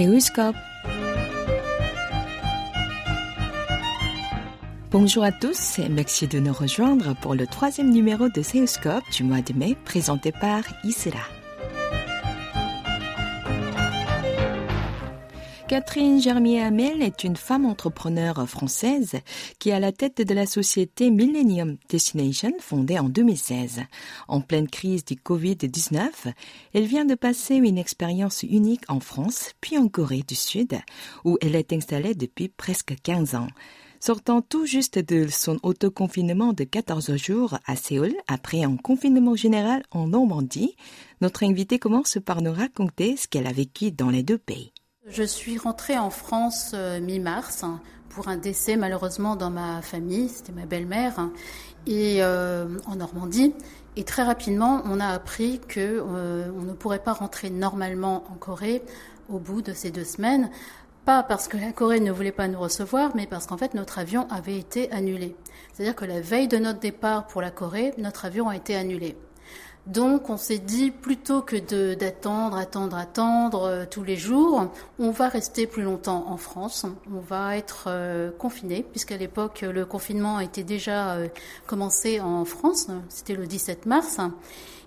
Séoulscope. Bonjour à tous et merci de nous rejoindre pour le troisième numéro de Séoulscope du mois de mai présenté par Isra. Catherine Germier-Hamel est une femme entrepreneure française qui est à la tête de la société Millennium Destination fondée en 2016. En pleine crise du Covid-19, elle vient de passer une expérience unique en France puis en Corée du Sud où elle est installée depuis presque 15 ans. Sortant tout juste de son autoconfinement de 14 jours à Séoul après un confinement général en Normandie, notre invitée commence par nous raconter ce qu'elle a vécu dans les deux pays. Je suis rentrée en France euh, mi-mars pour un décès malheureusement dans ma famille, c'était ma belle-mère, et euh, en Normandie. Et très rapidement, on a appris que euh, on ne pourrait pas rentrer normalement en Corée au bout de ces deux semaines, pas parce que la Corée ne voulait pas nous recevoir, mais parce qu'en fait notre avion avait été annulé. C'est-à-dire que la veille de notre départ pour la Corée, notre avion a été annulé. Donc on s'est dit plutôt que d'attendre, attendre, attendre euh, tous les jours, on va rester plus longtemps en France. On va être euh, confiné puisqu'à l'époque le confinement était déjà euh, commencé en France. C'était le 17 mars.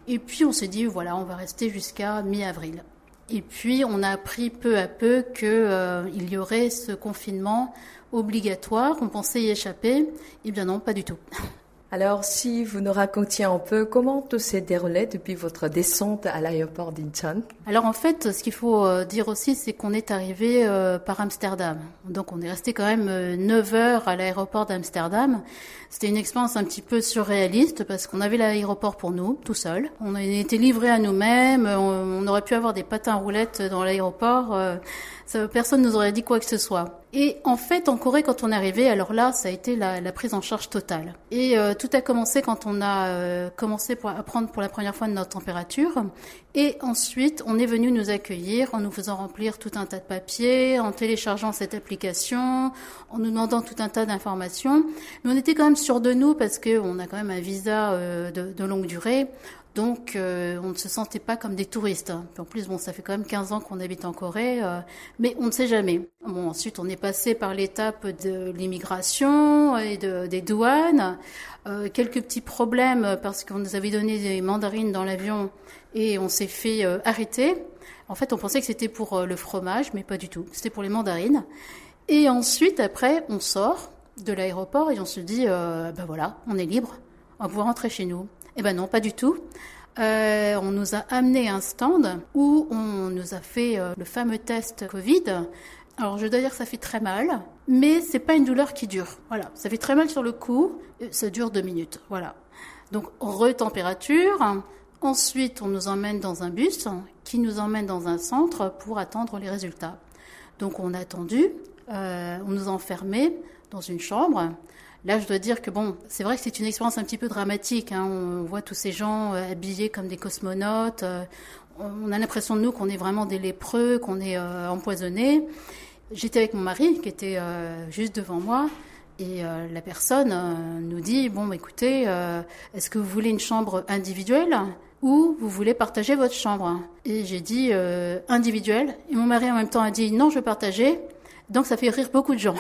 Et puis on s'est dit voilà on va rester jusqu'à mi-avril. Et puis on a appris peu à peu qu'il y aurait ce confinement obligatoire. On pensait y échapper. Eh bien non, pas du tout. Alors, si vous nous racontiez un peu comment tout s'est déroulé depuis votre descente à l'aéroport d'Incheon Alors, en fait, ce qu'il faut euh, dire aussi, c'est qu'on est arrivé euh, par Amsterdam. Donc, on est resté quand même 9 euh, heures à l'aéroport d'Amsterdam. C'était une expérience un petit peu surréaliste parce qu'on avait l'aéroport pour nous, tout seul. On a été livrés à nous-mêmes. On, aurait pu avoir des patins roulettes dans l'aéroport. Personne nous aurait dit quoi que ce soit. Et en fait, en Corée, quand on est arrivé, alors là, ça a été la, la prise en charge totale. Et euh, tout a commencé quand on a euh, commencé pour, à prendre pour la première fois notre température. Et ensuite, on est venu nous accueillir en nous faisant remplir tout un tas de papiers, en téléchargeant cette application, en nous demandant tout un tas d'informations. Mais on était quand même sûr de nous parce qu'on a quand même un visa euh, de, longue durée. Donc, euh, on ne se sentait pas comme des touristes. Hein. En plus, bon, ça fait quand même 15 ans qu'on habite en Corée, euh, mais on ne sait jamais. Bon, ensuite, on est passé par l'étape de l'immigration et de, des douanes. Quelques petits problèmes parce qu'on nous avait donné des mandarines dans l'avion et on s'est fait arrêter. En fait, on pensait que c'était pour le fromage, mais pas du tout. C'était pour les mandarines. Et ensuite, après, on sort de l'aéroport et on se dit, ben voilà, on est libre, on va pouvoir rentrer chez nous. Eh ben non, pas du tout. Euh, on nous a amené un stand où on nous a fait euh, le fameux test Covid. Alors je dois dire que ça fait très mal, mais c'est pas une douleur qui dure. Voilà, ça fait très mal sur le coup, ça dure deux minutes. Voilà. Donc retempérature. Ensuite, on nous emmène dans un bus qui nous emmène dans un centre pour attendre les résultats. Donc on a attendu, euh, on nous a enfermés dans une chambre. Là, je dois dire que bon, c'est vrai que c'est une expérience un petit peu dramatique. Hein. On voit tous ces gens euh, habillés comme des cosmonautes. Euh, on a l'impression de nous qu'on est vraiment des lépreux, qu'on est empoisonnés. J'étais avec mon mari qui était juste devant moi. Et la personne nous dit bon, écoutez, est-ce que vous voulez une chambre individuelle ou vous voulez partager votre chambre? Et j'ai dit individuelle. Et mon mari en même temps a dit non, je veux partager. Donc ça fait rire beaucoup de gens.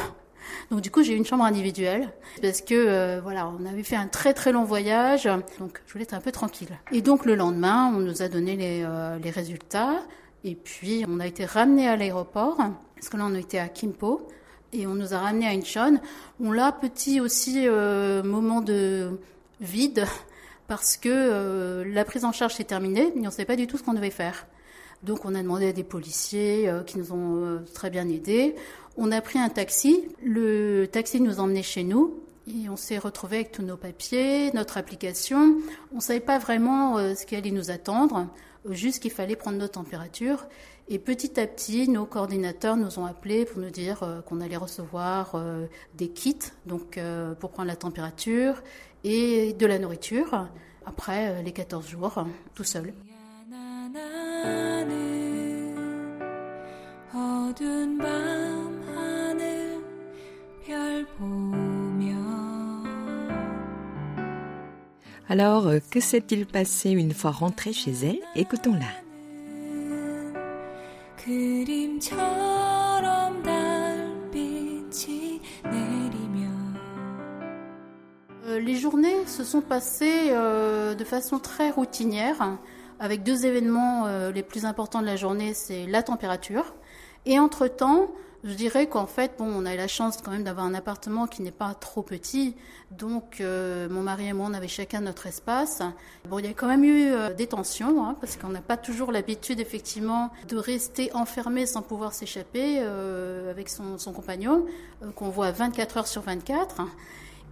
Donc du coup, j'ai eu une chambre individuelle parce que euh, voilà, on avait fait un très très long voyage, donc je voulais être un peu tranquille. Et donc le lendemain, on nous a donné les, euh, les résultats et puis on a été ramené à l'aéroport parce que là on était à Kimpo et on nous a ramené à Incheon. On l'a petit aussi euh, moment de vide parce que la prise en charge s'est terminée, mais on ne savait pas du tout ce qu'on devait faire. Donc on a demandé à des policiers qui nous ont très bien aidés. On a pris un taxi. Le taxi nous emmenait chez nous. Et on s'est retrouvé avec tous nos papiers, notre application. On ne savait pas vraiment euh, ce qui allait nous attendre, juste qu'il fallait prendre nos températures. Et petit à petit, nos coordinateurs nous ont appelés pour nous dire euh, qu'on allait recevoir euh, des kits, donc pour prendre la température et de la nourriture après les 14 jours, tout seul. Alors, euh, que s'est-il passé une fois rentrée chez elle? Écoutons-la. Euh, les journées se sont passées euh, de façon très routinière, avec deux événements euh, les plus importants de la journée, c'est la température. Et entre-temps, je dirais qu'en fait, bon, on a eu la chance quand même d'avoir un appartement qui n'est pas trop petit. Donc, euh, mon mari et moi, on avait chacun notre espace. Bon, il y a quand même eu euh, des tensions, hein, parce qu'on n'a pas toujours l'habitude, effectivement, de rester enfermé sans pouvoir s'échapper euh, avec son, son compagnon, qu'on voit 24 heures sur 24.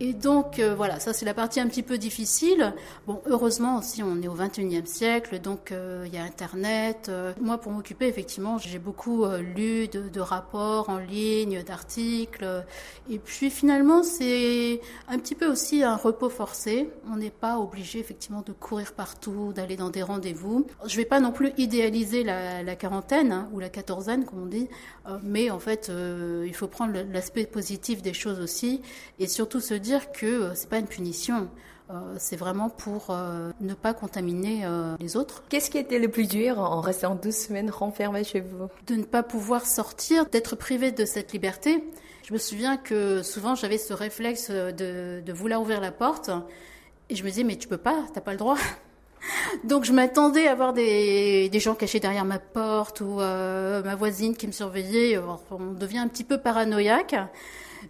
Et donc euh, voilà, ça c'est la partie un petit peu difficile. Bon, heureusement aussi on est au 21e siècle, donc euh, il y a Internet. Euh, moi pour m'occuper effectivement, j'ai beaucoup lu de, rapports en ligne, d'articles. Et puis finalement c'est un petit peu aussi un repos forcé. On n'est pas obligé effectivement de courir partout, d'aller dans des rendez-vous. Je vais pas non plus idéaliser la, la quarantaine hein, ou la quatorzaine comme on dit, mais en fait il faut prendre l'aspect positif des choses aussi et surtout se dire dire que euh, c'est pas une punition. Euh, c'est vraiment pour euh, ne pas contaminer les autres. Qu'est-ce qui était le plus dur en restant deux semaines renfermé chez vous? De ne pas pouvoir sortir, d'être privé de cette liberté. Je me souviens que souvent j'avais ce réflexe de, vouloir ouvrir la porte et je me disais mais tu peux pas, t'as pas le droit. Donc je m'attendais à voir des, des, gens cachés derrière ma porte ou ma voisine qui me surveillait. On devient un petit peu paranoïaque.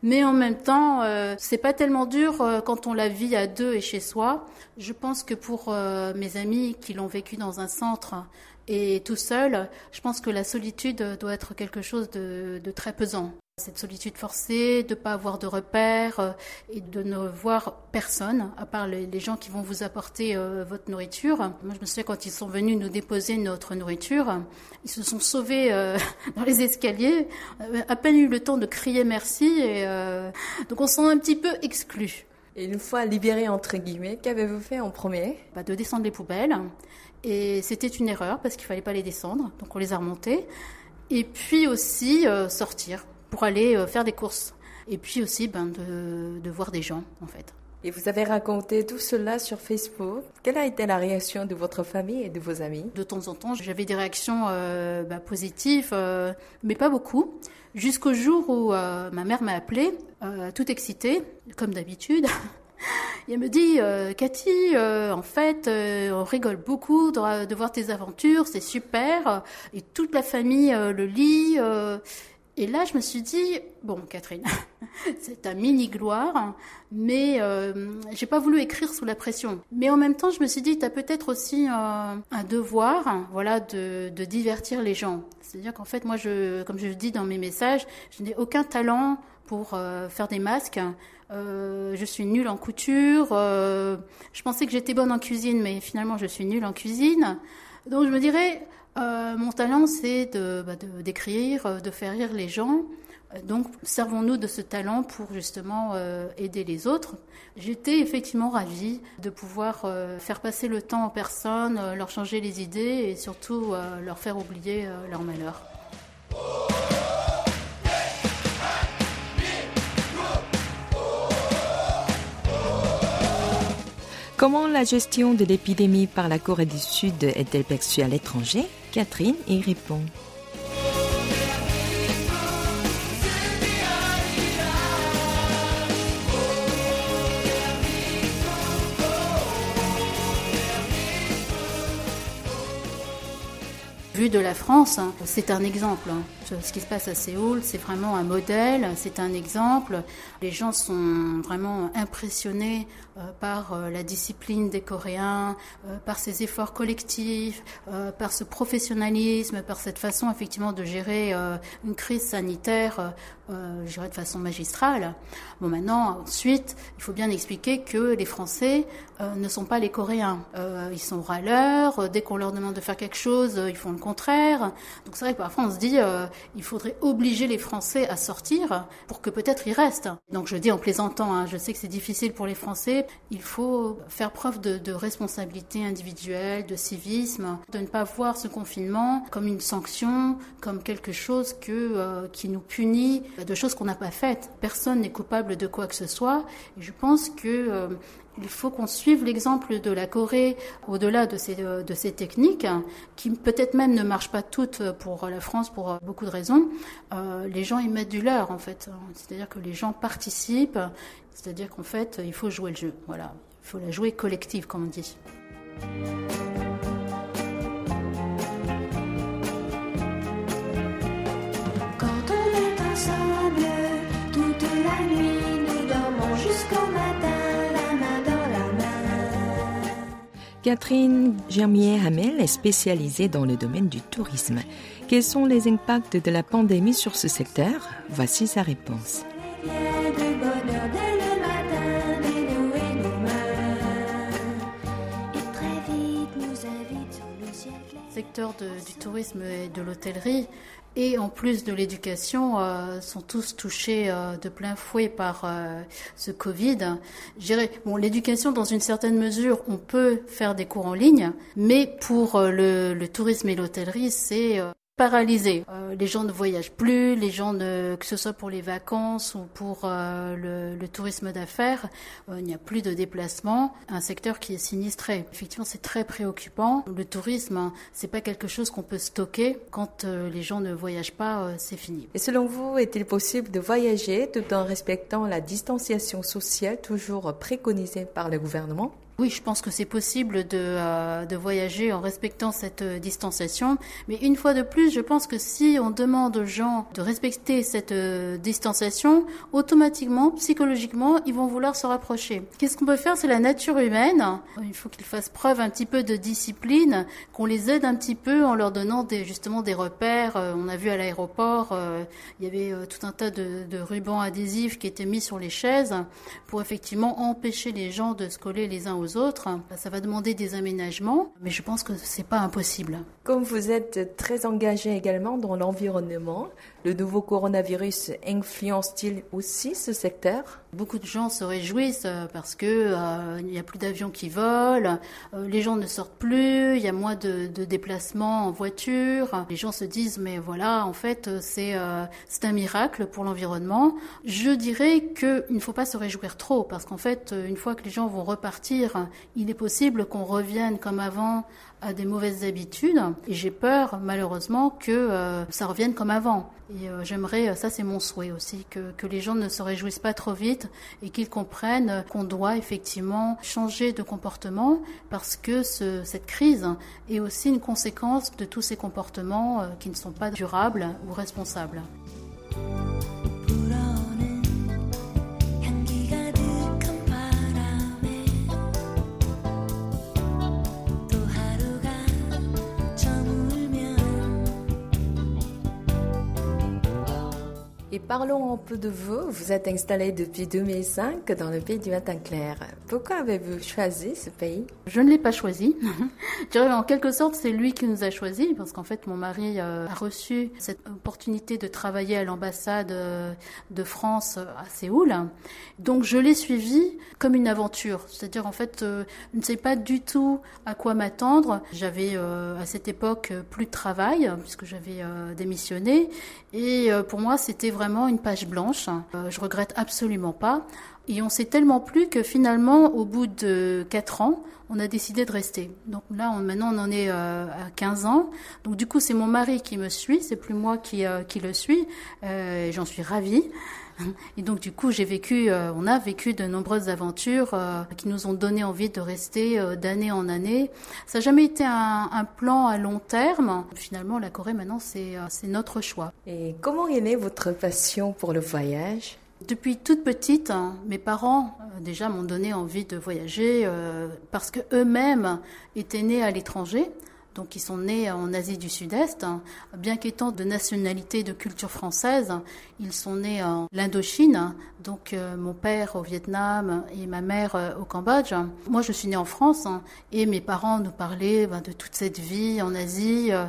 Mais en même temps, euh, c'est pas tellement dur euh, quand on la vit à deux et chez soi. Je pense que pour euh, mes amis qui l'ont vécu dans un centre et tout seul, je pense que la solitude doit être quelque chose de, de très pesant. Cette solitude forcée, de ne pas avoir de repères euh, et de ne voir personne, à part les, gens qui vont vous apporter euh, votre nourriture. Moi, je me souviens quand ils sont venus nous déposer notre nourriture, ils se sont sauvés euh, dans les escaliers, à peine eu le temps de crier merci, et donc on se sent un petit peu exclu. Et une fois libéré entre guillemets, qu'avez-vous fait en premier? Bah, De descendre les poubelles. Et c'était une erreur parce qu'il fallait pas les descendre, donc on les a remontées. Et puis aussi sortir pour aller euh, faire des courses. Et puis aussi ben, de, de voir des gens, en fait. Et vous avez raconté tout cela sur Facebook. Quelle a été la réaction de votre famille et de vos amis? De temps en temps, j'avais des réactions euh, bah, positives, euh, mais pas beaucoup. Jusqu'au jour où euh, ma mère m'a appelée, toute excitée, comme d'habitude. Et elle me dit, Cathy, en fait, on rigole beaucoup de, de, voir tes aventures, c'est super. Et toute la famille le lit. Et là, je me suis dit, bon, Catherine, c'est un mini gloire, mais euh, j'ai pas voulu écrire sous la pression. Mais en même temps, je me suis dit, tu as peut-être aussi euh, un devoir, voilà, de, divertir les gens. C'est-à-dire qu'en fait, moi, comme je le dis dans mes messages, je n'ai aucun talent pour euh, faire des masques. Euh, je suis nulle en couture. Je pensais que j'étais bonne en cuisine, mais finalement, je suis nulle en cuisine. Donc, je me dirais, euh, mon talent, c'est de, bah, d'écrire, euh, de, faire rire les gens. Euh, donc, servons-nous de ce talent pour justement aider les autres. J'étais effectivement ravie de pouvoir faire passer le temps aux personnes, leur changer les idées et surtout leur faire oublier leur malheur. Comment la gestion de l'épidémie par la Corée du Sud est-elle perçue à l'étranger? Catherine y répond. Vu de la France, c'est un exemple. Ce qui se passe à Séoul, c'est vraiment un modèle, c'est un exemple. Les gens sont vraiment impressionnés euh, par euh, la discipline des Coréens, euh, par ces efforts collectifs, par ce professionnalisme, par cette façon effectivement de gérer une crise sanitaire, je dirais de façon magistrale. Bon, maintenant, ensuite, il faut bien expliquer que les Français ne sont pas les Coréens. ils sont râleurs. Dès qu'on leur demande de faire quelque chose, ils font le contraire. Donc c'est vrai que parfois on se dit, il faudrait obliger les Français à sortir pour que peut-être ils restent. Donc je dis en plaisantant, hein, je sais que c'est difficile pour les Français, il faut faire preuve de, responsabilité individuelle, de civisme, de ne pas voir ce confinement comme une sanction, comme quelque chose que, euh, qui nous punit de choses qu'on n'a pas faites. Personne n'est coupable de quoi que ce soit. Et je pense que euh, Il faut qu'on suive l'exemple de la Corée au-delà de ces, de ces techniques, qui peut-être même ne marchent pas toutes pour la France pour beaucoup de raisons. Euh, les gens y mettent du leur, en fait. C'est-à-dire que les gens participent, c'est-à-dire qu'en fait, il faut jouer le jeu. Voilà. Il faut la jouer collective, comme on dit. Catherine Germier-Hamel est spécialisée dans le domaine du tourisme. Quels sont les impacts de la pandémie sur ce secteur? Voici sa réponse. Secteur du tourisme et de l'hôtellerie et en plus de l'éducation, euh, sont tous touchés euh, de plein fouet par euh, ce Covid. Bon, l'éducation, dans une certaine mesure, on peut faire des cours en ligne, mais pour le, le tourisme et l'hôtellerie, c'est Euh, les gens ne voyagent plus, les gens que ce soit pour les vacances ou pour euh, le, tourisme d'affaires, euh, il n'y a plus de déplacement. Un secteur qui est sinistré. Effectivement, c'est très préoccupant. Le tourisme, hein, c'est pas quelque chose qu'on peut stocker. Quand les gens ne voyagent pas, c'est fini. Et selon vous, est-il possible de voyager tout en respectant la distanciation sociale toujours préconisée par le gouvernement? Oui, je pense que c'est possible de, euh, de, voyager en respectant cette euh, distanciation. Mais une fois de plus, je pense que si on demande aux gens de respecter cette euh, distanciation, automatiquement, psychologiquement, ils vont vouloir se rapprocher. Qu'est-ce qu'on peut faire? C'est la nature humaine. Il faut qu'ils fassent preuve un petit peu de discipline, qu'on les aide un petit peu en leur donnant justement des repères. on a vu à l'aéroport, il y avait tout un tas de, de rubans adhésifs qui étaient mis sur les chaises pour effectivement empêcher les gens de se coller les uns aux autres. Ça va demander des aménagements, mais je pense que c'est pas impossible. Comme vous êtes très engagé également dans l'environnement, le nouveau coronavirus influence-t-il aussi ce secteur? Beaucoup de gens se réjouissent euh, parce que euh, n'y a plus d'avions qui volent, euh, les gens ne sortent plus, il y a moins de, de, déplacements en voiture. Les gens se disent mais voilà, en fait c'est c'est un miracle pour l'environnement. Je dirais qu'il ne faut pas se réjouir trop parce qu'en fait une fois que les gens vont repartir, il est possible qu'on revienne comme avant à des mauvaises habitudes et j'ai peur malheureusement que euh, ça revienne comme avant. Et euh, j'aimerais, ça c'est mon souhait aussi, que, que les gens ne se réjouissent pas trop vite et qu'ils comprennent qu'on doit effectivement changer de comportement parce que ce, cette crise est aussi une conséquence de tous ces comportements euh, qui ne sont pas durables ou responsables. Et parlons un peu de vous. Vous êtes installé depuis 2005 dans le pays du matin clair. Pourquoi avez-vous choisi ce pays? Je ne l'ai pas choisi. En quelque sorte c'est lui qui nous a choisi parce qu'en fait mon mari euh, a reçu cette opportunité de travailler à l'ambassade euh, de France à Séoul. Donc je l'ai suivi comme une aventure. C'est-à-dire en fait euh, je ne sais pas du tout à quoi m'attendre. J'avais à cette époque plus de travail puisque j'avais démissionné et pour moi c'était vraiment vraiment une page blanche. Euh, je regrette absolument pas. Et on s'est tellement plu que finalement, au bout de 4 ans, on a décidé de rester. Donc là, on, maintenant, on en est euh, à 15 ans. Donc du coup, c'est mon mari qui me suit, c'est plus moi qui, euh, qui le suis. Euh, J'en suis ravie. Et donc du coup, j'ai vécu, euh, on a vécu de nombreuses aventures euh, qui nous ont donné envie de rester euh, d'année en année. Ça n'a jamais été un, un, plan à long terme. Finalement, la Corée maintenant, c'est notre choix. Et comment est née votre passion pour le voyage? Depuis toute petite, hein, mes parents déjà m'ont donné envie de voyager parce que eux-mêmes étaient nés à l'étranger. Donc ils sont nés en Asie du Sud-Est, bien qu'étant de nationalité de culture française, ils sont nés en Indochine, donc euh, mon père au Vietnam et ma mère euh, au Cambodge. Moi je suis née en France hein, et mes parents nous parlaient ben, de toute cette vie en Asie euh,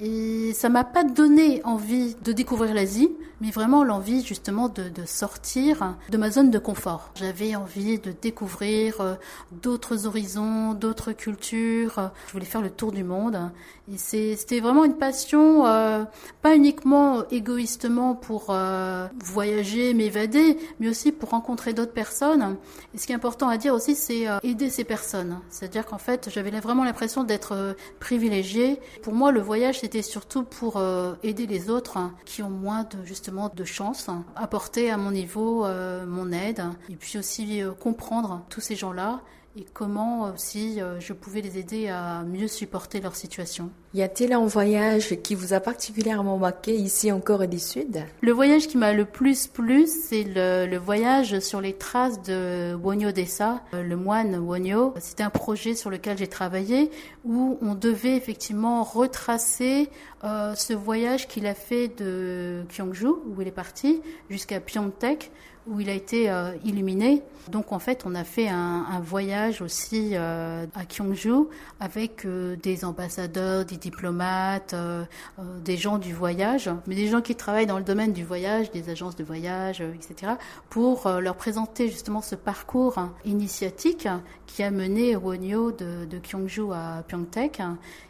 et ça m'a pas donné envie de découvrir l'Asie, mais vraiment l'envie justement de, sortir de ma zone de confort. J'avais envie de découvrir d'autres horizons, d'autres cultures. Je voulais faire le tour du monde monde. C'était vraiment une passion, euh, pas uniquement égoïstement pour euh, voyager, m'évader, mais aussi pour rencontrer d'autres personnes. Et ce qui est important à dire aussi, c'est euh, aider ces personnes. C'est-à-dire qu'en fait, j'avais vraiment l'impression d'être privilégiée. Pour moi, le voyage, c'était surtout pour aider les autres qui ont moins de justement de chance, apporter à mon niveau mon aide, et puis aussi comprendre tous ces gens-là et comment aussi euh, je pouvais les aider à mieux supporter leur situation? Y a-t-il un voyage qui vous a particulièrement marqué ici en Corée du Sud? Le voyage qui m'a le plus plu, c'est le, voyage sur les traces de Wonyo Dessa, euh, le moine Wonyo. C'était un projet sur lequel j'ai travaillé où on devait effectivement retracer euh, ce voyage qu'il a fait de Gyeongju, où il est parti, jusqu'à Pyeongtaek, où il a été euh, illuminé. Donc en fait, on a fait un, voyage aussi euh, à Gyeongju avec euh, des ambassadeurs, des diplomates, des gens du voyage, mais des gens qui travaillent dans le domaine du voyage, des agences de voyage, etc., pour leur présenter justement ce parcours initiatique qui a mené Wonyo de, de Gyeongju à Pyeongtaek.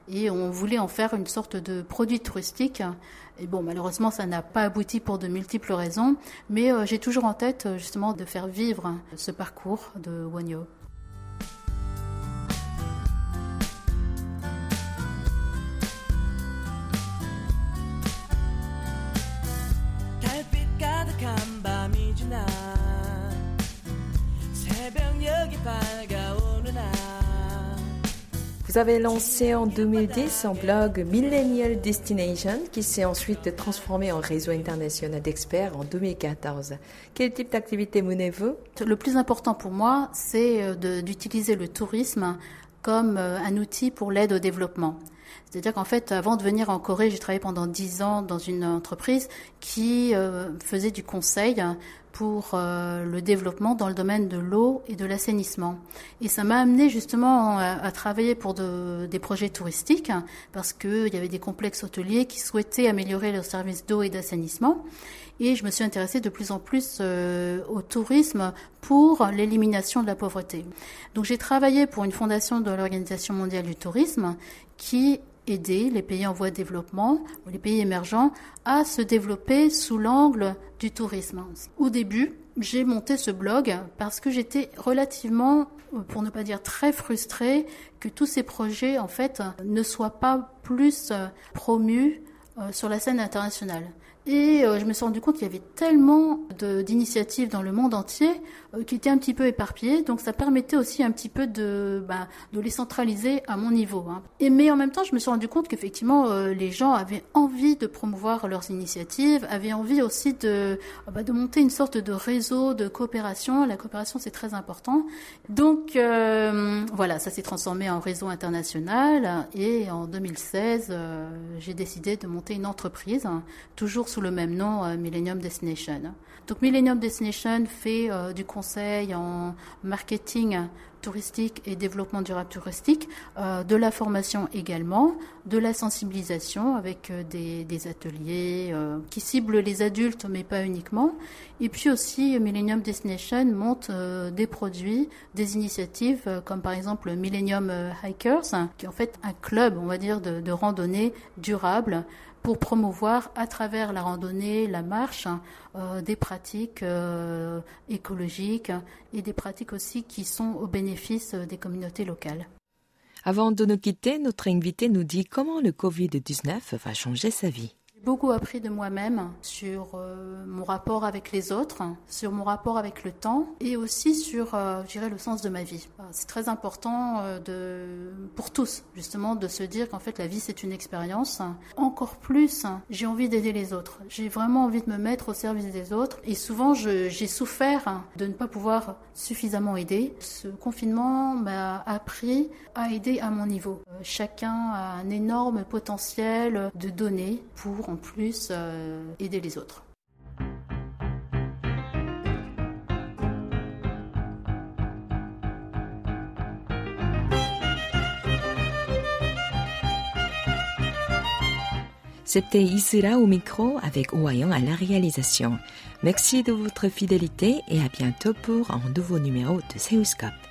Et on voulait en faire une sorte de produit touristique et bon, malheureusement, ça n'a pas abouti pour de multiples raisons, mais euh, j'ai toujours en tête euh, justement de faire vivre ce parcours de Wanyo. Vous avez lancé en 2010 un blog Millennial Destination qui s'est ensuite transformé en réseau international d'experts en 2014. Quel type d'activité menez-vous? Le plus important pour moi, c'est euh, d'utiliser le tourisme comme euh, un outil pour l'aide au développement. C'est-à-dire qu'en fait, avant de venir en Corée, j'ai travaillé pendant dix ans dans une entreprise qui euh, faisait du conseil pour euh, le développement dans le domaine de l'eau et de l'assainissement. Et ça m'a amené justement à, travailler pour des projets touristiques parce qu'il y avait des complexes hôteliers qui souhaitaient améliorer leurs services d'eau et d'assainissement. Et je me suis intéressée de plus en plus euh, au tourisme pour l'élimination de la pauvreté. Donc j'ai travaillé pour une fondation de l'Organisation mondiale du tourisme qui aider les pays en voie de développement ou les pays émergents à se développer sous l'angle du tourisme. Au début, j'ai monté ce blog parce que j'étais relativement, pour ne pas dire très frustrée, que tous ces projets, en fait, ne soient pas plus promus euh, sur la scène internationale. Et euh, je me suis rendu compte qu'il y avait tellement d'initiatives dans le monde entier euh, qui étaient un petit peu éparpillées, donc ça permettait aussi un petit peu de, bah, de les centraliser à mon niveau. Hein. Et, mais en même temps, je me suis rendu compte qu'effectivement, les gens avaient envie de promouvoir leurs initiatives, avaient envie aussi de, bah, de monter une sorte de réseau de coopération. La coopération, c'est très important. Donc voilà, ça s'est transformé en réseau international. Et en 2016, j'ai décidé de monter une entreprise, toujours sous le même nom, euh, Millennium Destination. Donc Millennium Destination fait euh, du conseil en marketing touristique et développement durable touristique, euh, de la formation également, de la sensibilisation avec des, ateliers qui ciblent les adultes mais pas uniquement. Et puis aussi Millennium Destination monte des produits, des initiatives comme par exemple Millennium Hikers, qui est en fait un club, on va dire, de, de randonnée durable pour promouvoir à travers la randonnée, la marche, euh, des pratiques euh, écologiques et des pratiques aussi qui sont au bénéfice des communautés locales. Avant de nous quitter, notre invité nous dit comment le Covid-19 va changer sa vie beaucoup appris de moi-même sur euh, mon rapport avec les autres, sur mon rapport avec le temps et aussi sur, euh, je dirais, le sens de ma vie. C'est très important euh, pour tous, justement, de se dire qu'en fait, la vie, c'est une expérience. Encore plus, j'ai envie d'aider les autres. J'ai vraiment envie de me mettre au service des autres. Et souvent, j'ai souffert de ne pas pouvoir suffisamment aider. Ce confinement m'a appris à aider à mon niveau. chacun a un énorme potentiel de donner pour plus euh, aider les autres. C'était Isra au micro avec Ouayon à la réalisation. Merci de votre fidélité et à bientôt pour un nouveau numéro de Seuscope.